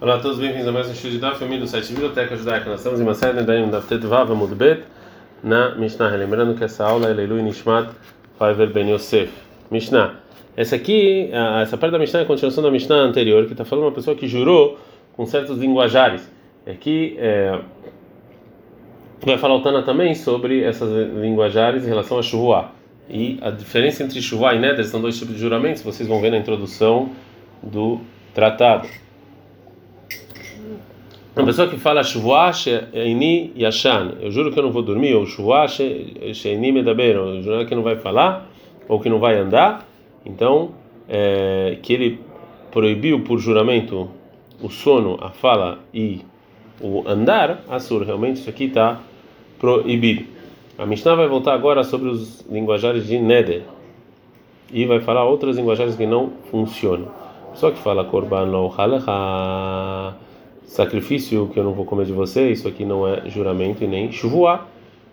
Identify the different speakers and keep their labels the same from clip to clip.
Speaker 1: Olá a todos, bem-vindos a mais um show de Daf, família do site Biblioteca Judaica. Nós estamos em uma série da Daf Tetvav Amud Bet na Mishnah. Lembrando que essa aula é Leilu Nishmat Faiver Ben Yosef. Mishnah. Essa aqui, essa parte da Mishnah é a continuação da Mishnah anterior, que está falando uma pessoa que jurou com certos linguajares. Aqui é, vai falar o Tana também sobre essas linguajares em relação a Shuvuah. E a diferença entre Shuvuah e Neder são dois tipos de juramentos, vocês vão ver na introdução do tratado. Uma pessoa que fala Shuvah Sheini Yashan, eu juro que eu não vou dormir, ou Shuvah Sheini Medaber, eu juro que não vai falar, ou que não vai andar, então, é, que ele proibiu por juramento o sono, a fala e o andar, Assur, realmente isso aqui está proibido. A Mishnah vai voltar agora sobre os linguajares de Neder. E vai falar outras linguajares que não funcionam. Só que fala Korban lo halacha sacrifício que eu não vou comer de você, isso aqui não é juramento e nem chuvoá.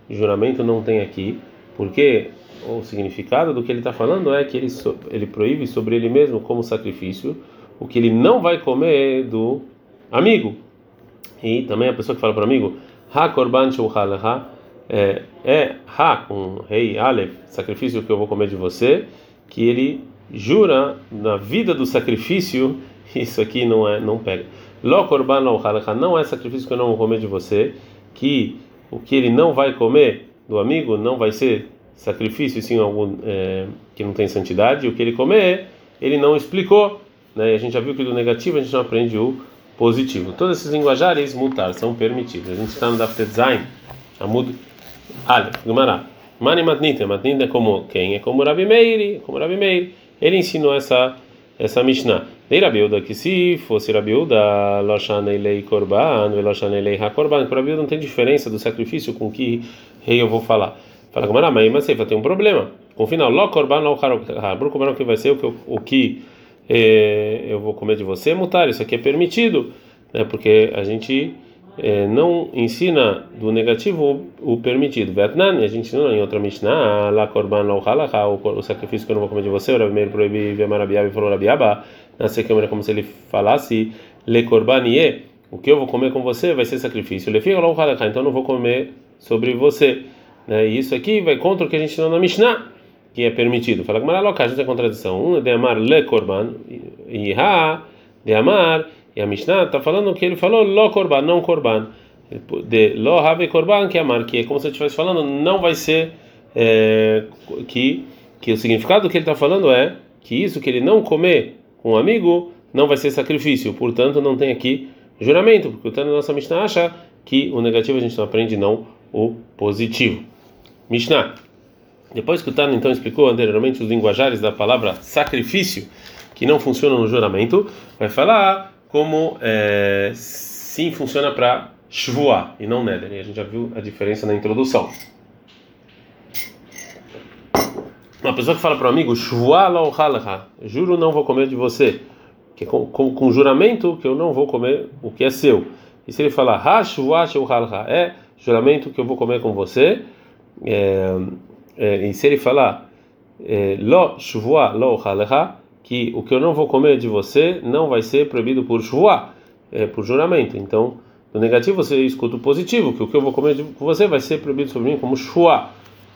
Speaker 1: Juramento não tem aqui, porque o significado do que ele está falando é que ele, ele proíbe sobre ele mesmo como sacrifício o que ele não vai comer do amigo. E também a pessoa que fala para o amigo, ha korban ha é, é ha com rei alef, sacrifício que eu vou comer de você, que ele jura na vida do sacrifício, isso aqui não é não pega. Lo korban lo não é sacrifício que eu não vou comer de você, que o que ele não vai comer do amigo não vai ser sacrifício, sim algum é, que não tem santidade, o que ele comer, ele não explicou, né? A gente já viu que do negativo a gente não aprende o positivo. Todos esses linguajares mutar são permitidos. A gente está no Daftet Zain, Amud Aleph, Gumará. Mani Matnita, Matnita é como quem? É como Rabi como Rabi Meir. Ele ensinou essa essa Mishnah. Dei Rabiuda que se fosse Rabiuda, Loshanelei Korban, Veloshanelei HaKorban, para Rabiuda não tem diferença do sacrifício com que rei eu vou falar. Fala com mas mas tem um problema. Com o final, Lo Korban, Lo Harabru, como é que vai ser o que, o que eh, eu vou comer de você? Mutar, isso aqui é permitido, né? porque a gente é, não ensina do negativo o, permitido. Vietnã, a gente ensina em outra Mishnah, lá korban lo o sacrifício que eu não vou comer de você, o Rabi proibiu Vemar Rabiaba e falou Rabiaba, na sequência como se ele falasse le korban o que eu vou comer com você vai ser sacrifício. Le fica lo então não vou comer sobre você. Né? E isso aqui vai contra o que a gente ensinou na Mishnah, que é permitido. Fala que Maraloca, a gente tem contradição. Um é de amar le korban, e ha, de amar e a Mishnah está falando que ele falou lo korban, não korban. De lo have korban, que amar, que é como se ele estivesse falando, não vai ser é, que que o significado que ele está falando é que isso que ele não comer com um amigo não vai ser sacrifício, portanto não tem aqui juramento, porque o Tano nossa Mishnah acha que o negativo a gente não aprende, não o positivo. Mishnah. Depois que o Tano então explicou anteriormente os linguajares da palavra sacrifício, que não funcionam no juramento, vai falar como é, sim funciona para Shvuah e não Neder. E a gente já viu a diferença na introdução. Uma pessoa que fala para o amigo, Shvuah lo juro não vou comer de você, que é com, com, com, juramento que eu não vou comer o que é seu. E se ele falar, Shvuah é juramento que eu vou comer com você, é, é, e se ele falar, é, Lo Shvuah lo que o que eu não vou comer de você não vai ser proibido por shvuah, é, por juramento. Então, no negativo você escuta o positivo, que o que eu vou comer de você vai ser proibido sobre mim como shvuah,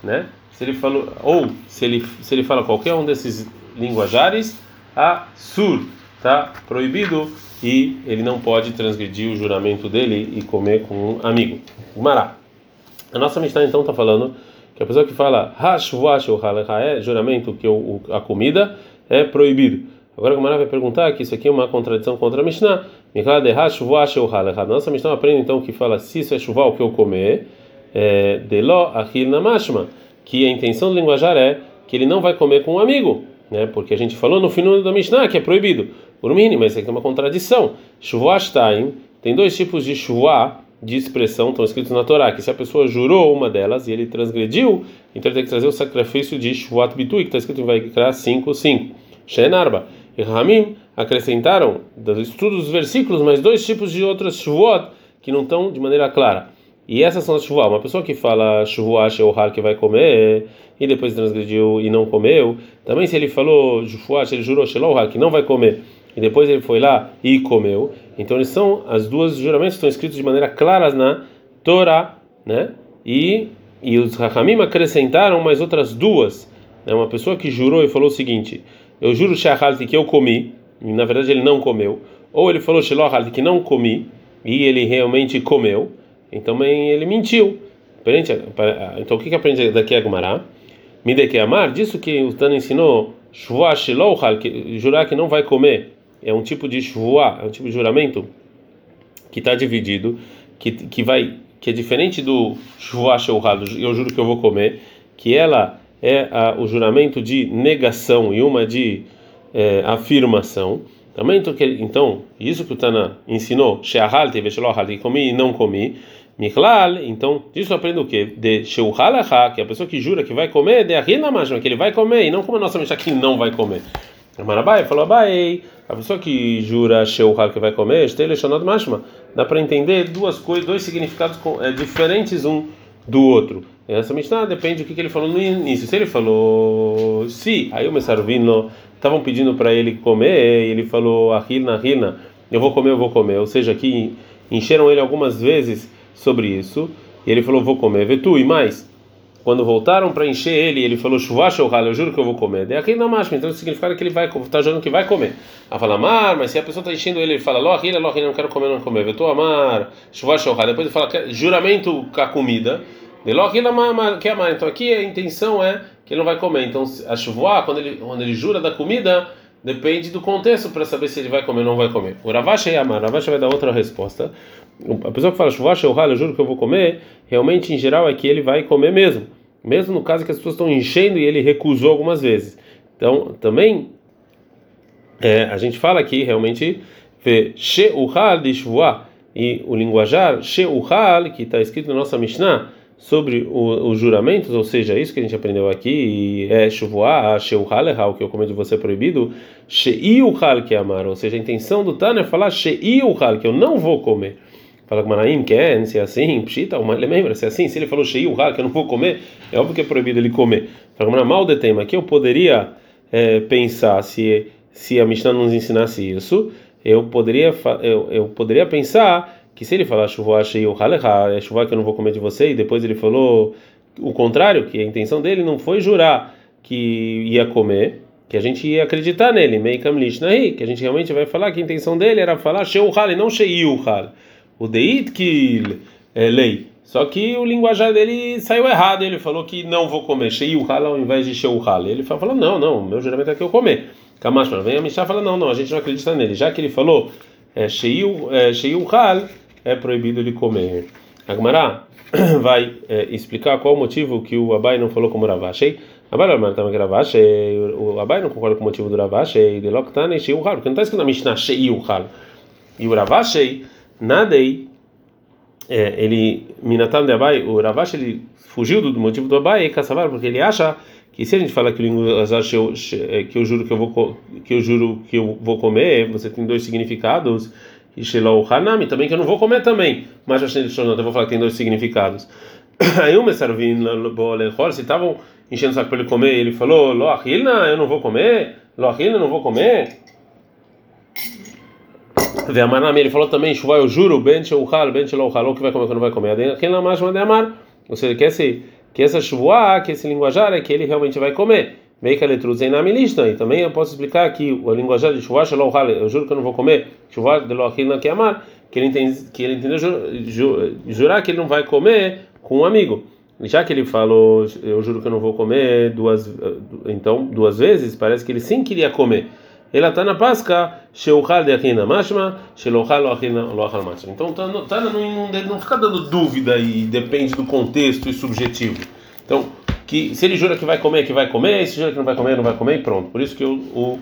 Speaker 1: né? Se ele falou ou se ele se ele fala qualquer um desses linguajares, a sur tá proibido e ele não pode transgredir o juramento dele e comer com um amigo. Mará. A nossa Mishnah então está falando que a pessoa que fala hashvuah é juramento que o, a comida é proibido. Agora o Gamara vai perguntar que isso aqui é uma contradição contra a Mishnah. Nossa Mishnah aprende então que fala se isso é chuva o que eu comer, é, de lo achil namashma, que a intenção do linguajar é que ele não vai comer com um amigo, né? Porque a gente falou no final da Mishnah que é proibido. Por mínimo, isso aqui é uma contradição. Shuvuashtaim tem dois tipos de shuvá de expressão estão escritos na Torá, que se a pessoa jurou uma delas e ele transgrediu, então ele tem que trazer o sacrifício de Shvuat Bitui, que está escrito em Vaikra 5, 5. Shenarba. E Ramim acrescentaram, dos estudos dos versículos, mais dois tipos de outras Shvuot que não estão de maneira clara. E essas são as Shvuot. Uma pessoa que fala Shvuat Sheuhar que vai comer e depois transgrediu e não comeu, também se ele falou Shvuat, ele jurou Shelohar que não vai comer e depois ele foi lá e comeu, Então eles são as duas juramentos estão escritos de maneira clara na Torá, né? E e os Rahamim acrescentaram mais outras duas. Né? Uma pessoa que jurou e falou o seguinte: Eu juro Shahalti que eu comi, e na verdade ele não comeu. Ou ele falou Shilohalti que não comi, e ele realmente comeu. Então ele mentiu. Então o que, aprende daqui a Gumará? Mideke Amar, disso que o Tano ensinou, Shvua Shilohal, que jurar que não vai comer, é um tipo de Shvua, é um tipo de juramento que está dividido, que, que vai que é diferente do Shvua Sheuhal, eu juro que eu vou comer, que ela é a, o juramento de negação e uma de é, afirmação. Também que, então, isso que o Tana ensinou, Sheahal teve que comi e não comi, Michlal, então, disso eu aprendo o quê? De Sheuhalaha, que a pessoa que jura que vai comer, de Arina que ele vai comer, e não como a nossa Mishnah que não vai comer. Marabai falou, Abai, a pessoa que jura Sheuhal que vai comer, Shteleshonot Mashma, dá para entender duas coisas, dois significados é, diferentes um do outro. Essa Mishnah depende do que, ele falou no início. Se ele falou se, aí o Messarvino estavam pedindo para ele comer, e ele falou Ahilna, Ahilna, eu vou comer, eu vou comer. Ou seja, que encheram ele algumas vezes sobre isso, e ele falou, vou comer. Vê tu, e mais, quando voltaram para encher ele, ele falou, chuvacha ou eu juro que eu vou comer. Daí aqui na máscara, então significa que ele vai está jurando que vai comer. Ela fala, amar, mas se a pessoa está enchendo ele, ele fala, lo ahila, lo não quero comer, não comer. Eu estou amar, chuvacha ou Depois ele fala, juramento com a comida. De lo ahila, que amar. Então aqui a intenção é que ele não vai comer. Então a chuva, quando ele, quando ele jura da comida, depende do contexto para saber se ele vai comer ou não vai comer. O Ravacha e Amar, Ravacha vai dar outra resposta. A pessoa que fala chuvacha ou eu juro que eu vou comer, realmente em geral é que ele vai comer mesmo. Mesmo no caso que as pessoas estão enchendo e ele recusou algumas vezes. Então, também é, a gente fala aqui realmente Sheuhal de Shvuah e o linguajar Sheuhal, que está escrito na nossa Mishnah sobre os juramentos, ou seja, isso que a gente aprendeu aqui, é Shvuah, Sheuhal, que eu comento de você é proibido, Sheiuhal, que é amar, ou seja, a intenção do Tana é falar Sheiuhal, que eu não vou comer. Fala com Manaim, quer, se é assim, pshita, ele lembra, se é assim, se ele falou cheio que eu não vou comer, é óbvio que é proibido ele comer. Fala com mal de tema, que eu poderia é, pensar se se a Mishnah nos ensinasse isso, eu poderia eu, eu poderia pensar que se ele falar chuva cheio é chuva que eu não vou comer de você e depois ele falou o contrário, que a intenção dele não foi jurar que ia comer, que a gente ia acreditar nele, que a gente realmente vai falar que a intenção dele era falar sheu e não sheiu o Deitkil é lei. Só que o linguajar dele saiu errado. Ele falou que não vou comer Sheiuhal ao invés de Sheuhal. Ele falou: não, não, meu juramento é que eu comer. Kamash, vem a Mishnah fala: não, não, a gente não acredita nele. Já que ele falou é, Sheiuhal, é proibido de comer. Agmará vai é, explicar qual o motivo que o Abai não falou como Ravashei. Abai não estava Ravashei. O Abai não concorda com o motivo do Ravashei. De Loktane Sheiuhal, porque não está escrito na Mishnah Sheiuhal. E o Ravashei Nadei, é, ele, Minatam de Abai, o Ravash, ele fugiu do motivo do Abai e Kassavar, porque ele acha que se a gente fala que o linguajar é, que eu juro que eu vou que eu juro que eu vou comer, você tem dois significados. E Shelau Hanami também que eu não vou comer também. Mas eu vou falar que tem dois significados. Aí o Messarvin se estavam enchendo o saco para ele comer, ele falou: Lo eu não vou comer. Lo eu não vou comer. Ve'amanami, ele falou também, chuva, eu juro, ben sheuchal, ben shelouchal, que vai comer, que não vai comer. Quem lá mais manda amar. Ou seja, que, esse, que essa chuva, que esse linguajar é que ele realmente vai comer. Que a letruzei na milista. E também eu posso explicar que o linguajar de chuva, shelouchal, eu juro que eu não vou comer. Chuva, de que amar. Que ele, entende, que ele entendeu jurar que ele não vai comer com um amigo. Já que ele falou, eu juro que eu não vou comer duas, então duas vezes, parece que ele sim queria comer. Ela está na Páscoa, Sheuchal de Achina Mashma, Shelochal Loachal Mashma. Então, Tana tá não, não fica dando dúvida e depende do contexto e subjetivo. Então, que se ele jura que vai comer, que vai comer, se jura que não vai comer, não vai comer, e pronto. Por isso que o, o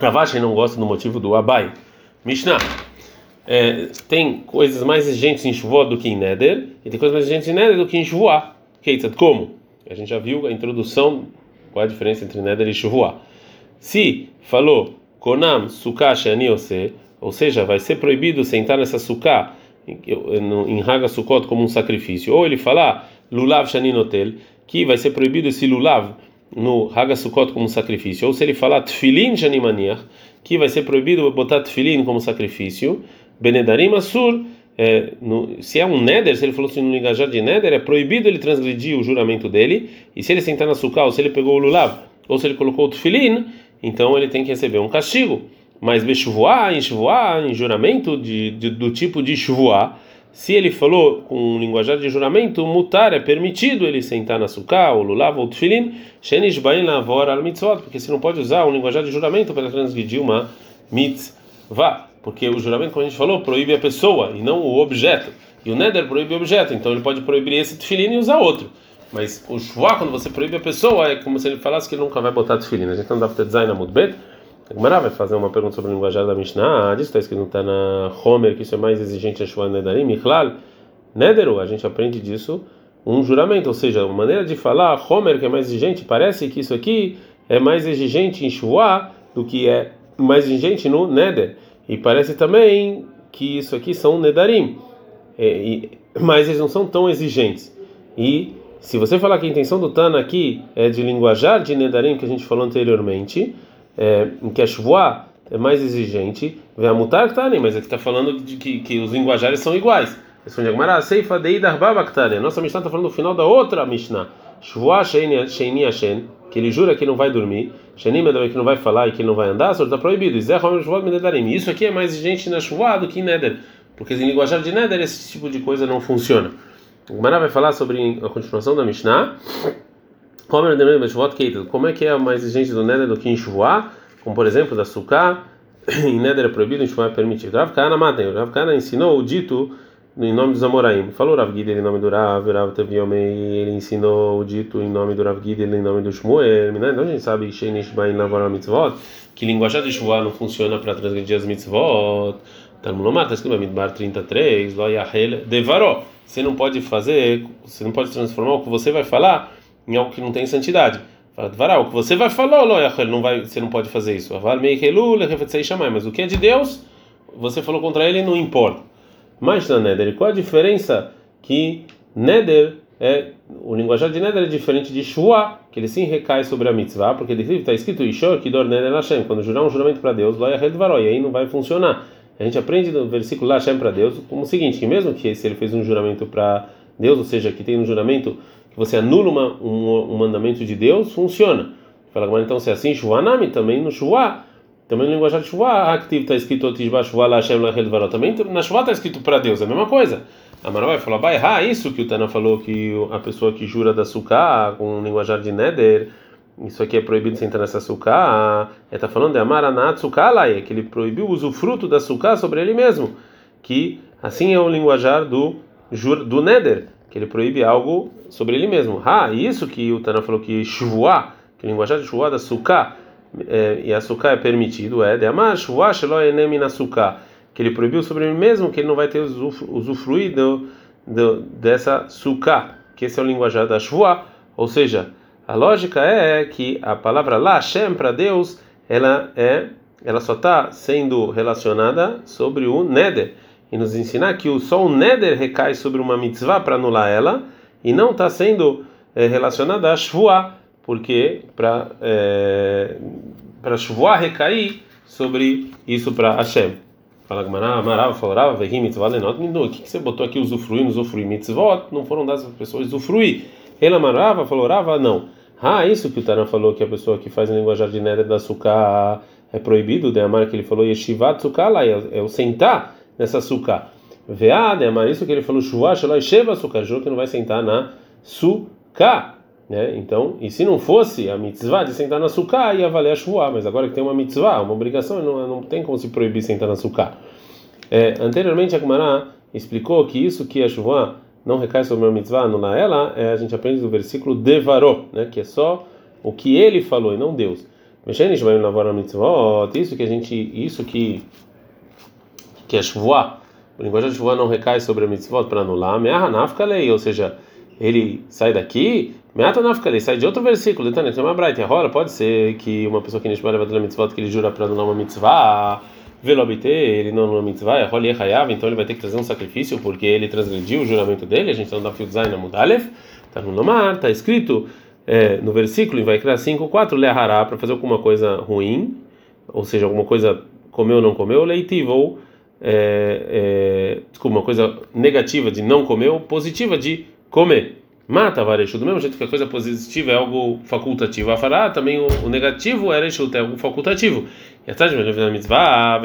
Speaker 1: Ravashi não gosta do motivo do Abai. Mishnah. É, tem coisas mais exigentes em Shavuot do que em Neder, e tem coisas mais exigentes em Neder do que em Shavuot. Como? A gente já viu a introdução, qual a diferença entre Neder e Shavuot. Se falou Konam Sukkah Shani ou seja, vai ser proibido sentar nessa Sukkah em Haga Sukkot como um sacrifício, ou ele falar Lulav Shani Notel, que vai ser proibido esse Lulav no Hagasukot como sacrifício, ou se ele falar Tfilin Shanimaniach, que vai ser proibido botar Tfilin como sacrifício, Benedarim Asur, é, no, se é um Neder, se ele falou assim no linguajar de Neder, é proibido ele transgredir o juramento dele, e se ele sentar na suká, ou se ele pegou o lulav, ou se ele colocou o Tfilin, então ele tem que receber um castigo. Mas Beshuvuá, em em juramento de, de, do tipo de Shuvuá, se ele falou com um linguajar de juramento, mutar é permitido ele sentar na suká, ou lulav, ou tefilin, shenish bain lavor al mitzvot, porque você não pode usar um linguajar de juramento para transgredir uma mitzvah, porque o juramento, como a gente falou, proíbe a pessoa e não o objeto, e o neder proíbe o objeto, então ele pode proibir esse tefilin e usar outro. Mas o shuvá, quando você proíbe a pessoa, é como se ele falasse que ele nunca vai botar tefilin. A gente não dá para design na mudbet, a Gemara vai fazer uma pergunta sobre o linguajar da Mishnah. Ah, disso está escrito está na Homer, que isso é mais exigente a Shua Nedarim. Michlal, Nederu, a gente aprende disso um juramento, ou seja, uma maneira de falar Homer que é mais exigente, parece que isso aqui é mais exigente em Shua do que é mais exigente no Neder. E parece também que isso aqui são Nedarim, é, e, mas eles não são tão exigentes. E se você falar que a intenção do Tana aqui é de linguajar de Nedarim, que a gente falou anteriormente, é, em que a Shvuá é mais exigente, vem a mutar ktani, mas ele está falando de que, que os linguajares são iguais. Responde a Gemara, seifa deidar baba ktani. A nossa Mishnah está falando do final da outra Mishnah. Shvuá sheini ashen, que ele jura que não vai dormir, sheini que não vai falar e que não vai andar, só está proibido. Isso aqui é mais exigente na Shvuá do que em Neder, porque em linguajar de Neder esse tipo de coisa não funciona. A Gemara vai falar sobre a continuação da Mishnah. Como é que é mais exigente do Neder do que em Shuvuá? Como por exemplo, da Sukkah, em Neder é proibido, em Shuvuá é permitido. Rav Kana matem. Rav Kana ensinou o dito em nome dos Amoraim. Falou Rav Gidel em nome do Rav, Rav Taviomei, ele ensinou o dito em nome do Rav Gidel em nome do Shmuel. Então a gente sabe que linguagem de Shuvuá não funciona para transgredir as mitzvot. Talmud Lomar, está escrito no Midbar 33, Lo Yahel Devaró. Você não pode fazer, você não pode transformar o que você vai falar em algo que não tem santidade. Fala, o que você vai falar, não vai, você não pode fazer isso. Mas o que é de Deus, você falou contra ele, não importa. Mas na Neder, qual a diferença que Neder é o linguajar de Neder é diferente de Shua, que ele sim recai sobre a mitzvah, porque está escrito Neder quando jurar um juramento para Deus, e aí não vai funcionar. A gente aprende no versículo Hashem para Deus como o seguinte, que mesmo que se ele fez um juramento para Deus, ou seja, que tem um juramento que você anula uma, um, um mandamento de Deus, funciona. Fala, mas então se é assim, Shuvanami, também no Shuvá, também no linguajar de Shuvá, activo está escrito Otishba Shuvá Lashem Lachel Varó, também na Shuvá está escrito para Deus, é a mesma coisa. A Mara vai falar, vai errar isso que o Tana falou, que a pessoa que jura da Sukkah com o linguajar de Neder, isso aqui é proibido sentar nessa Sukkah, ele está falando de Amaranat é que ele proibiu o usufruto da Sukkah sobre ele mesmo, que assim é o linguajar do, do Neder que ele proíbe algo sobre ele mesmo. Ah, isso que o Tana falou que shvuá, que o linguajar de shvuá da suká, é, e a suká é permitido, é de amar shvuá shelo enem na suká, que ele proibiu sobre ele mesmo, que ele não vai ter usufruído do, dessa suká, que esse é o linguajar da shvuá, ou seja, a lógica é que a palavra lá, Hashem, para Deus, ela é ela só está sendo relacionada sobre o neder e nos ensinar que só o neder recai sobre uma mitzvah para anular ela e não está sendo é, relacionada a shvuah, porque para é, para shvuah recair sobre isso para Hashem. Fala Gamara, Amarava, Falorava, Vehim, Mitzvah, Lenot, O que você botou aqui usufruir, usufruir mitzvot? Não foram dadas para as pessoas usufruir. Ele amarava, falorava, não. Ah, isso que o Tana falou que a pessoa que faz a linguajar de neder da sukkah é proibido, de amar que ele falou yeshivat sukkah lá, é, é o sentar nessa suká. Veade, é mas isso que ele falou, shuvá, shalai, sheva suká, juro que não vai sentar na suká. Né? Então, e se não fosse a mitzvah de sentar na suká, ia valer a shuvá, mas agora que tem uma mitzvah, uma obrigação, não, não tem como se proibir sentar na suká. É, anteriormente, a Gemara explicou que isso que a shuvá não recai sobre uma mitzvah, anula ela, é, a gente aprende do versículo devaró, né? que é só o que ele falou e não Deus. Isso que a gente, isso que que é shvuá, o linguagem de shvuá não recai sobre a mitzvot para anular, me'aha nafka lei, ou seja, ele sai daqui, me'ata nafka lei, sai de outro versículo, tem uma braita, rola, pode ser que uma pessoa que nishma leva a mitzvot, que ele jura para anular uma mitzvah, ele não anula mitzvah, e hayav, então ele vai ter que trazer um sacrifício, porque ele transgrediu o juramento dele, a gente não dá fio design na mudalef, tá no nomar, tá escrito, é, no versículo, vai criar 5, 4, lehará, para fazer alguma coisa ruim, ou seja, alguma coisa comeu ou não comeu, leitivo, ou é, é, desculpa, uma coisa negativa de não comer, ou positiva de comer. Mata varejo, do mesmo jeito que a coisa positiva é algo facultativo, a fará também o, o negativo é é algo facultativo. E atrás de mitzvah,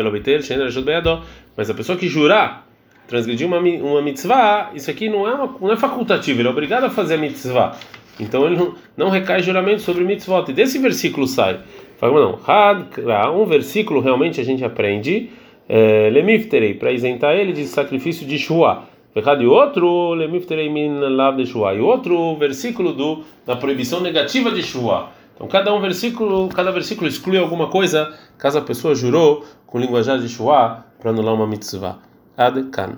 Speaker 1: mas a pessoa que jurar transgredir uma, uma mitzvah, isso aqui não é, uma, não é facultativo, ele é obrigado a fazer a mitzvah. Então ele não, não recai juramento sobre mitzvot. E desse versículo sai. Fala, não, um versículo realmente a gente aprende, é, lemifterei, para isentar ele de sacrifício de Shua. E outro. E outro versículo do, da proibição negativa de Shua. Então cada um versículo, cada versículo exclui alguma coisa, caso a pessoa jurou com linguajar de Shua para anular uma mitzvah. Ad kan.